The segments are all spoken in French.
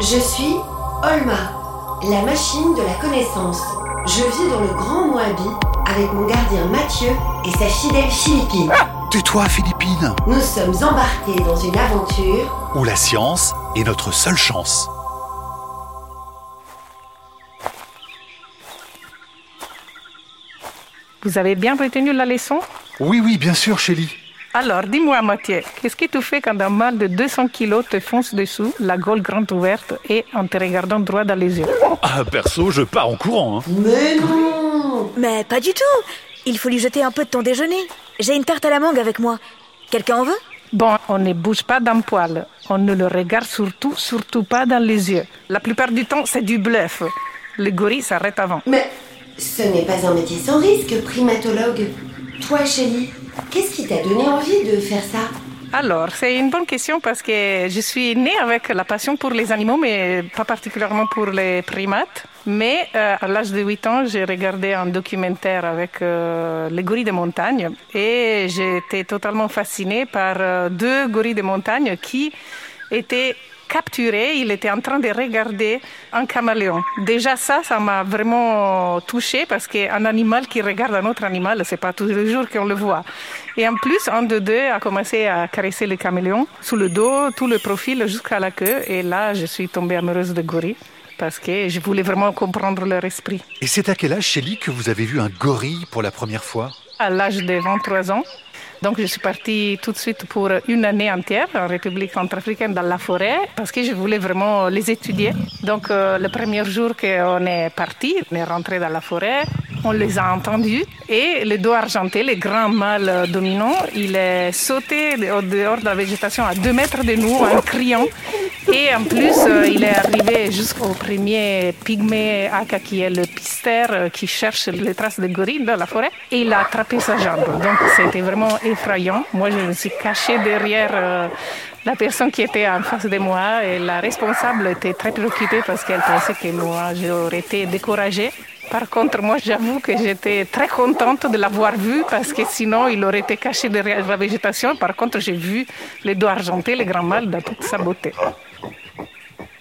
Je suis Olma, la machine de la connaissance. Je vis dans le Grand Moabi avec mon gardien Mathieu et sa fidèle Philippine. Tais-toi, Philippine Nous sommes embarqués dans une aventure Où la science est notre seule chance. Vous avez bien retenu la leçon? Oui, oui, bien sûr, Chélie. Alors, dis-moi, Mathieu, qu'est-ce que tu fais quand un mâle de 200 kilos te fonce dessous, la gueule grande ouverte et en te regardant droit dans les yeux? Ah, perso, je pars en courant. hein. Mais non Mais pas du tout Il faut lui jeter un peu de ton déjeuner. J'ai une tarte à la mangue avec moi. Quelqu'un en veut? Bon, on ne bouge pas d'un poil. On ne le regarde surtout, surtout pas dans les yeux. La plupart du temps, c'est du bluff. Le gorille s'arrête avant. Mais ce n'est pas un métier sans risque, primatologue. Toi, Chélie, qu'est-ce qui t'a donné envie de faire ça Alors, c'est une bonne question parce que je suis née avec la passion pour les animaux, mais pas particulièrement pour les primates. Mais euh, à l'âge de 8 ans, j'ai regardé un documentaire avec euh, les gorilles de montagne et j'étais totalement fascinée par euh, deux gorilles de montagne qui étaient capturés. Il était en train de regarder un caméléon. Déjà ça, ça m'a vraiment touchée parce qu'un animal qui regarde un autre animal, c'est pas tous les jours qu'on le voit. Et en plus, un de deux a commencé à caresser le caméléon sous le dos, tout le profil jusqu'à la queue. Et là, je suis tombée amoureuse de gorilles parce que je voulais vraiment comprendre leur esprit. Et c'est à quel âge, Chélie, que vous avez vu un gorille pour la première fois? À l'âge de 23 ans, donc je suis partie tout de suite pour une année entière en République centrafricaine dans la forêt parce que je voulais vraiment les étudier. Donc euh, le premier jour qu'on est parti, on est rentré dans la forêt, on les a entendus et le dos argenté, le grand mâle dominant, il est sauté au dehors de la végétation à deux mètres de nous en criant. Et en plus, euh, il est arrivé jusqu'au premier pygmée aka qui est le pistère euh, qui cherche les traces de gorille dans la forêt. Et il a attrapé sa jambe. Donc c'était vraiment effrayant. Moi, je me suis cachée derrière euh, la personne qui était en face de moi et la responsable était très préoccupée parce qu'elle pensait que moi, j'aurais été découragée. Par contre, moi, j'avoue que j'étais très contente de l'avoir vu parce que sinon, il aurait été caché derrière la végétation. Par contre, j'ai vu les dos argentés, le grand mâle, dans toute sa beauté.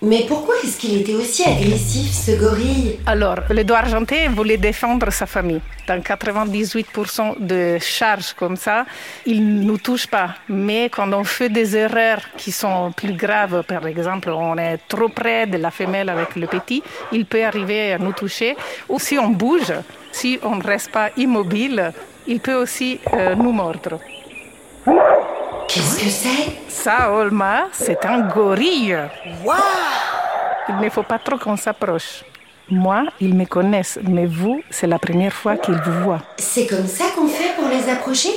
Mais pourquoi est-ce qu'il était aussi agressif, ce gorille Alors, le dos argenté voulait défendre sa famille. Dans 98% de charges comme ça, il ne nous touche pas. Mais quand on fait des erreurs qui sont plus graves, par exemple, on est trop près de la femelle avec le petit, il peut arriver à nous toucher. Ou si on bouge, si on ne reste pas immobile, il peut aussi euh, nous mordre. Qu'est-ce que c'est? Ça, Olma, c'est un gorille. Waouh Il ne faut pas trop qu'on s'approche. Moi, ils me connaissent, mais vous, c'est la première fois qu'ils vous voient. C'est comme ça qu'on fait pour les approcher?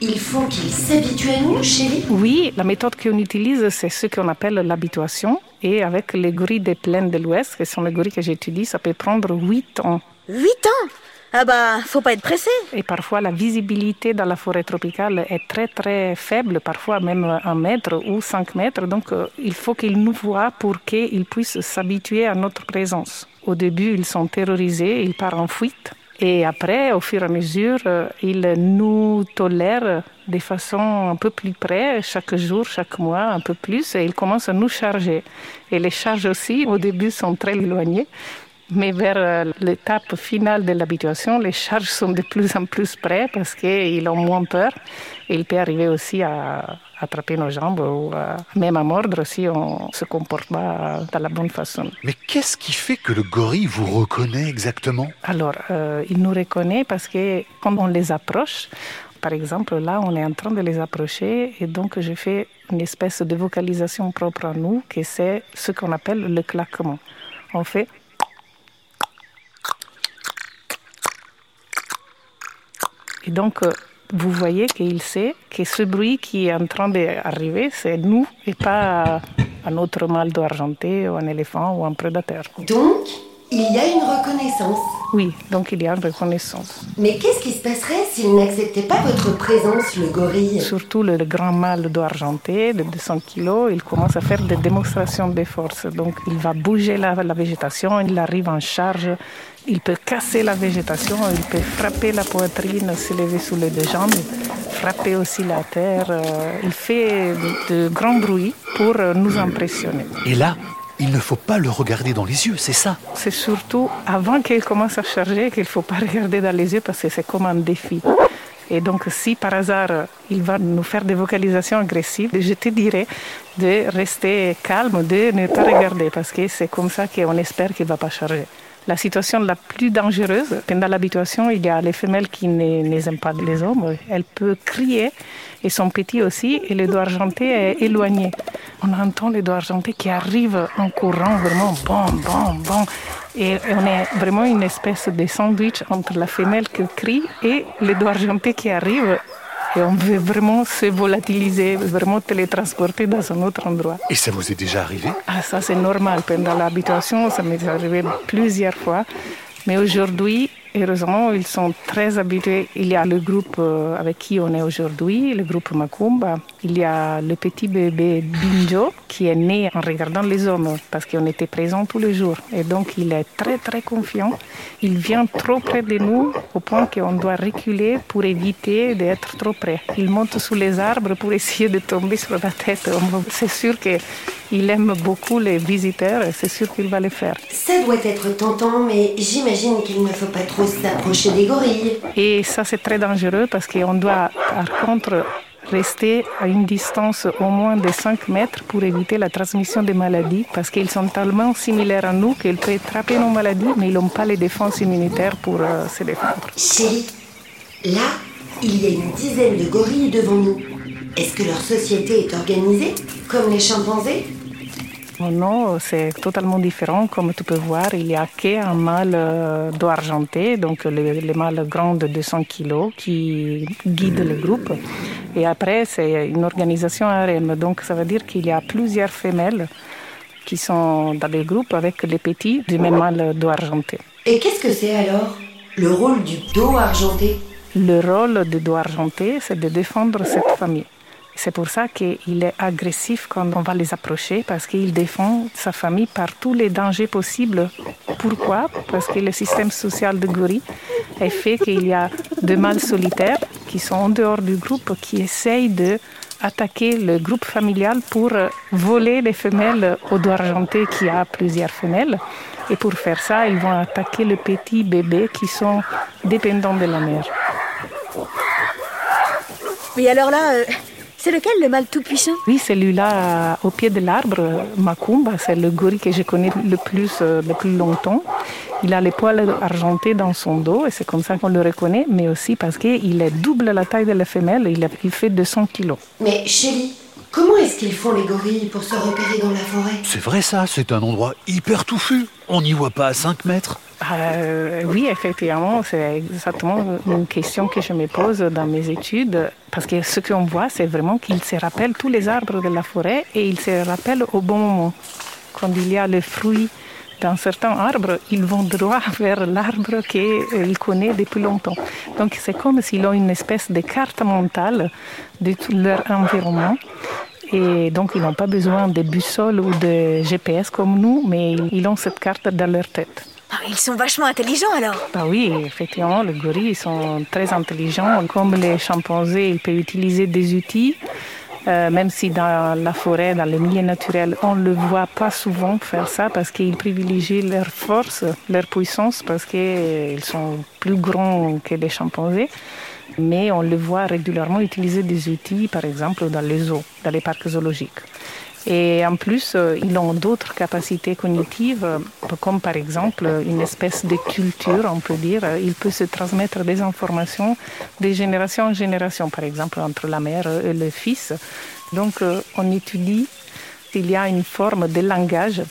Il faut qu'ils s'habituent à nous, Chélie Oui, la méthode qu'on utilise, c'est ce qu'on appelle l'habituation. Et avec les gorilles des plaines de l'Ouest, qui sont les gorilles que j'étudie, ça peut prendre 8 ans. 8 ans? Ah bah, faut pas être pressé. Et parfois, la visibilité dans la forêt tropicale est très très faible, parfois même un mètre ou cinq mètres. Donc, euh, il faut qu'ils nous voient pour qu'ils puissent s'habituer à notre présence. Au début, ils sont terrorisés, ils partent en fuite. Et après, au fur et à mesure, euh, ils nous tolèrent de façon un peu plus près, chaque jour, chaque mois, un peu plus, et ils commencent à nous charger. Et les charges aussi, au début, sont très éloignées. Mais vers euh, l'étape finale de l'habituation, les charges sont de plus en plus près parce qu'ils ont moins peur. Et il peut arriver aussi à attraper nos jambes ou à- même à mordre si on ne se comporte pas de la bonne façon. Mais qu'est-ce qui fait que le gorille vous reconnaît exactement? Alors, euh, il nous reconnaît parce que quand on les approche, par exemple, là, on est en train de les approcher et donc je fais une espèce de vocalisation propre à nous, que c'est ce qu'on appelle le claquement. On fait donc, euh, vous voyez qu'il sait que ce bruit qui est en train d'arriver, c'est nous et pas un autre mâle d'argenté ou un éléphant ou un prédateur. Il y a une reconnaissance. Oui, donc il y a une reconnaissance. Mais qu'est-ce qui se passerait s'il n'acceptait pas votre présence, le gorille? Surtout le, le grand mâle d'argenté de 200 kilos, il commence à faire des démonstrations de force. Donc il va bouger la, la végétation, il arrive en charge, il peut casser la végétation, il peut frapper la poitrine, se lever sous les deux jambes, frapper aussi la terre. euh, Il fait de, de grands bruits pour euh, nous impressionner. Et là, il ne faut pas le regarder dans les yeux, c'est ça C'est surtout avant qu'il commence à charger qu'il ne faut pas regarder dans les yeux parce que c'est comme un défi. Et donc, si par hasard il va nous faire des vocalisations agressives, je te dirais de rester calme, de ne pas regarder, parce que c'est comme ça qu'on espère qu'il ne va pas charger. La situation la plus dangereuse, pendant l'habituation, il y a les femelles qui n'aiment pas les hommes. Elle peut crier et son petit aussi, et le doigt argenté est éloigné. On entend le doigt argenté qui arrive en courant, vraiment bon, bon, bon. Et on est vraiment une espèce de sandwich entre la femelle qui crie et le doigt argenté qui arrive et on veut vraiment se volatiliser, vraiment télétransporter dans un autre endroit. Et ça vous est déjà arrivé? Ah, ça c'est normal. Pendant l'habitation, ça m'est arrivé plusieurs fois. Mais aujourd'hui, heureusement, ils sont très habitués. Il y a le groupe euh, avec qui on est aujourd'hui, le groupe Macumba. Il y a le petit bébé Binjo qui est né en regardant les hommes parce qu'on était présents tous les jours. Et donc, il est très, très confiant. Il vient trop près de nous au point qu'on doit reculer pour éviter d'être trop près. Il monte sous les arbres pour essayer de tomber sur la tête. C'est sûr que il aime beaucoup les visiteurs et c'est sûr qu'il va le faire. Ça doit être tentant, mais j'imagine qu'il ne faut pas trop s'approcher des gorilles. Et ça, c'est très dangereux parce qu'on doit, par contre, rester à une distance au moins de 5 mètres pour éviter la transmission des maladies parce qu'ils sont tellement similaires à nous qu'ils peuvent attraper nos maladies, mais ils n'ont pas les défenses immunitaires pour euh, se défendre. Chérie, là, il y a une dizaine de gorilles devant nous. Est-ce que leur société est organisée, comme les chimpanzés? Non, c'est totalement différent. Comme tu peux voir, il n'y a qu'un mâle euh, d'eau argenté, donc les, les mâles grands de 200 kg qui guident le groupe. Et après, c'est une organisation harem. Donc ça veut dire qu'il y a plusieurs femelles qui sont dans les groupes avec les petits du même mâle d'eau argenté. Et qu'est-ce que c'est alors le rôle du dos argenté Le rôle du dos argenté, c'est de défendre cette famille. C'est pour ça qu'il est agressif quand on va les approcher, parce qu'il défend sa famille par tous les dangers possibles. Pourquoi? Parce que le système social de gorille est fait qu'il y a des mâles solitaires qui sont en dehors du groupe, qui essayent de attaquer le groupe familial pour voler les femelles au doigt argenté qui a plusieurs femelles. Et pour faire ça, ils vont attaquer les petits bébés qui sont dépendants de la mère. Oui, alors là, euh, c'est lequel le mâle tout-puissant? Oui, celui-là au pied de l'arbre, Macumba, c'est le gorille que je connais le plus euh, depuis longtemps. Il a les poils argentés dans son dos et c'est comme ça qu'on le reconnaît, mais aussi parce qu'il est double la taille de la femelle, il, a- il fait 200 kilos. Mais chérie, comment est-ce qu'ils font les gorilles pour se repérer dans la forêt? C'est vrai ça, c'est un endroit hyper touffu. On n'y voit pas à 5 mètres. Euh, oui, effectivement, c'est exactement une question que je me pose dans mes études, parce que ce qu'on voit, c'est vraiment qu'ils se rappellent tous les arbres de la forêt et ils se rappellent au bon moment. Quand il y a le fruit d'un certain arbre, ils vont droit vers l'arbre qu'ils connaissent depuis longtemps. Donc c'est comme s'ils ont une espèce de carte mentale de tout leur environnement. Et donc, ils n'ont pas besoin de boussole ou de GPS comme nous, mais ils ont cette carte dans leur tête. Ah, Ils sont vachement intelligents alors. Bah oui, effectivement, les gorilles sont très intelligents. Comme les chimpanzés, ils peuvent utiliser des outils, euh, même si dans la forêt, dans les milieux naturels, on ne le voit pas souvent faire ça parce qu'ils privilégient leur force, leur puissance, parce qu'ils sont plus grands que les chimpanzés. Mais on le voit régulièrement utiliser des outils, par exemple, dans les zoos, dans les parcs zoologiques. Et en plus, euh, ils ont d'autres capacités cognitives, euh, comme par exemple une espèce de culture, on peut dire. Il peut se transmettre des informations de génération en génération, par exemple entre la mère et le fils. Donc, euh, on étudie s'il y a une forme de langage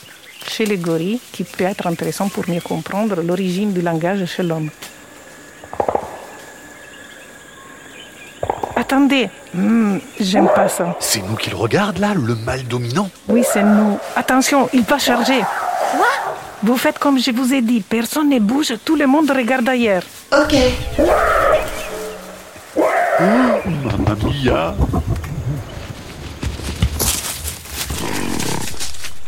chez les gorilles qui peut être intéressant pour mieux comprendre l'origine du langage chez l'homme. Attendez, Hmm, j'aime pas ça. C'est nous qui le regarde là, le mâle dominant. Oui, c'est nous. Attention, il va charger. Quoi? Vous faites comme je vous ai dit. Personne ne bouge, tout le monde regarde ailleurs. Ok. Mamma mia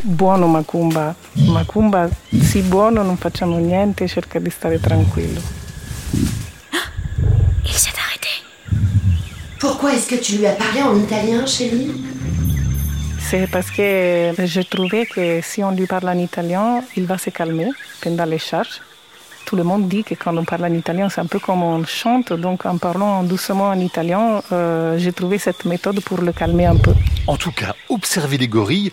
Buono Macumba. Macumba, sì buono, non facciamo niente, cerca di stare tranquillo. Pourquoi est-ce que tu lui as parlé en italien, chérie? C'est parce que je trouvais que si on lui parle en italien, il va se calmer pendant les charges. Tout le monde dit que quand on parle en italien, c'est un peu comme on chante. Donc en parlant doucement en italien, euh, j'ai trouvé cette méthode pour le calmer un peu. En tout cas, observer les gorilles,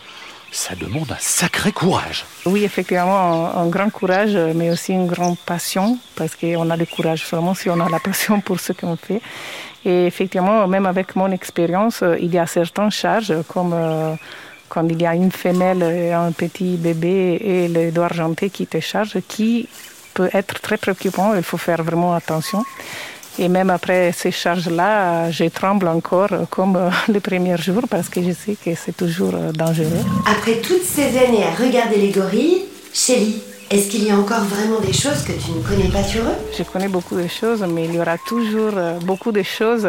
ça demande un sacré courage. Oui, effectivement, un, grand courage, mais aussi une grande passion, parce qu'on a le courage seulement si on a la passion pour ce qu'on fait. Et effectivement, même avec mon expérience, il y a certaines charges, comme euh, quand il y a une femelle et un petit bébé et le dos argenté qui te charge, qui peut être très préoccupant. Il faut faire vraiment attention. Et même après ces charges-là, je tremble encore comme euh, les premiers jours parce que je sais que c'est toujours euh, dangereux. Après toutes ces années à regarder les gorilles, Shelly, est-ce qu'il y a encore vraiment des choses que tu ne connais pas sur eux? Je connais beaucoup de choses, mais il y aura toujours euh, beaucoup de choses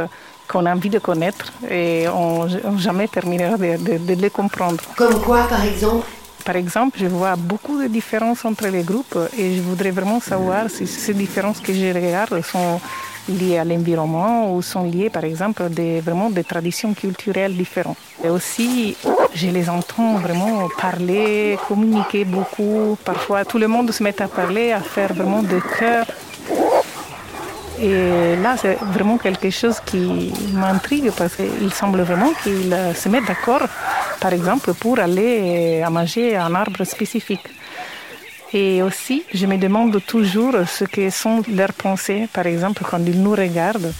qu'on a envie de connaître et on, on jamais terminera de, de- de les comprendre. Comme quoi, par exemple? Par exemple, je vois beaucoup de différences entre les groupes et je voudrais vraiment savoir si ces différences que je regarde sont liées à l'environnement ou sont liées, par exemple, des, vraiment des traditions culturelles différentes. Et aussi, je les entends vraiment parler, communiquer beaucoup. Parfois, tout le monde se met à parler, à faire vraiment de cœur. Et là, c'est vraiment quelque chose qui m'intrigue parce qu'il semble vraiment qu'ils se mettent d'accord, par exemple, pour aller à manger un arbre spécifique. Et aussi, je me demande toujours ce que sont leurs pensées, par exemple, quand ils nous regardent.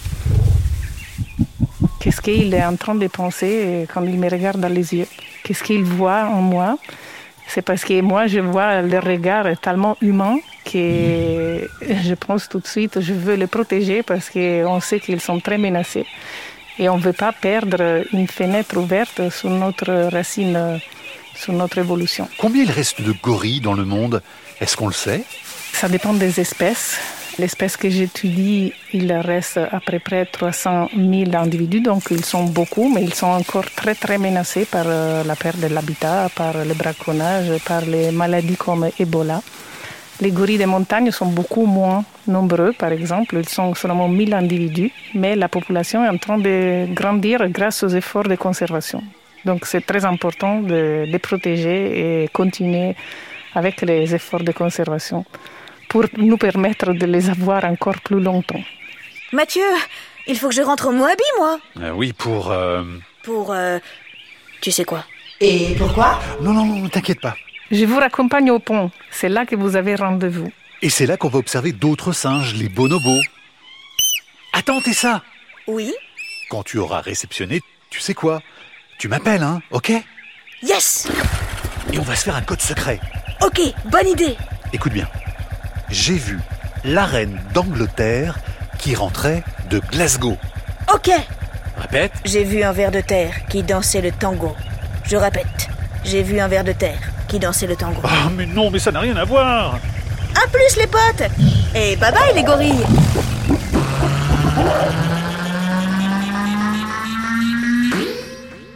Qu'est-ce qu'il est en train de penser quand il me regarde dans les yeux? Qu'est-ce qu'il voit en moi? C'est parce que moi, je vois le regard tellement humain que je pense tout de suite, je veux les protéger parce qu'on sait qu'ils sont très menacés. Et on ne veut pas perdre une fenêtre ouverte sur notre racine, sur notre évolution. Combien il reste de gorilles dans le monde? Est-ce qu'on le sait? Ça dépend des espèces. L'espèce que j'étudie, il reste à peu près 300 000 individus, donc ils sont beaucoup, mais ils sont encore très très menacés par euh, la perte de l'habitat, par le braconnage, par les maladies comme Ebola. Les gorilles des montagnes sont beaucoup moins nombreux, par exemple, ils sont seulement 1000 individus, mais la population est en train de grandir grâce aux efforts de conservation. Donc c'est très important de les protéger et continuer avec les efforts de conservation pour nous permettre de les avoir encore plus longtemps. Mathieu, il faut que je rentre au Moabi, moi. Euh, Oui, pour... euh, Pour, euh, tu sais quoi Et pourquoi? Non, non, non, t'inquiète pas. Je vous raccompagne au pont, c'est là que vous avez rendez-vous. Et c'est là qu'on va observer d'autres singes, les bonobos. Attends, t'es ça Oui Quand tu auras réceptionné, tu sais quoi? Tu m'appelles, hein, ok Yes Et on va se faire un code secret. Ok, bonne idée. Écoute bien. J'ai vu la reine d'Angleterre qui rentrait de Glasgow. Ok, Répète. j'ai vu un ver de terre qui dansait le tango. Je répète, j'ai vu un ver de terre qui dansait le tango. Ah, mais non, mais ça n'a rien à voir À plus les potes Et bye bye les gorilles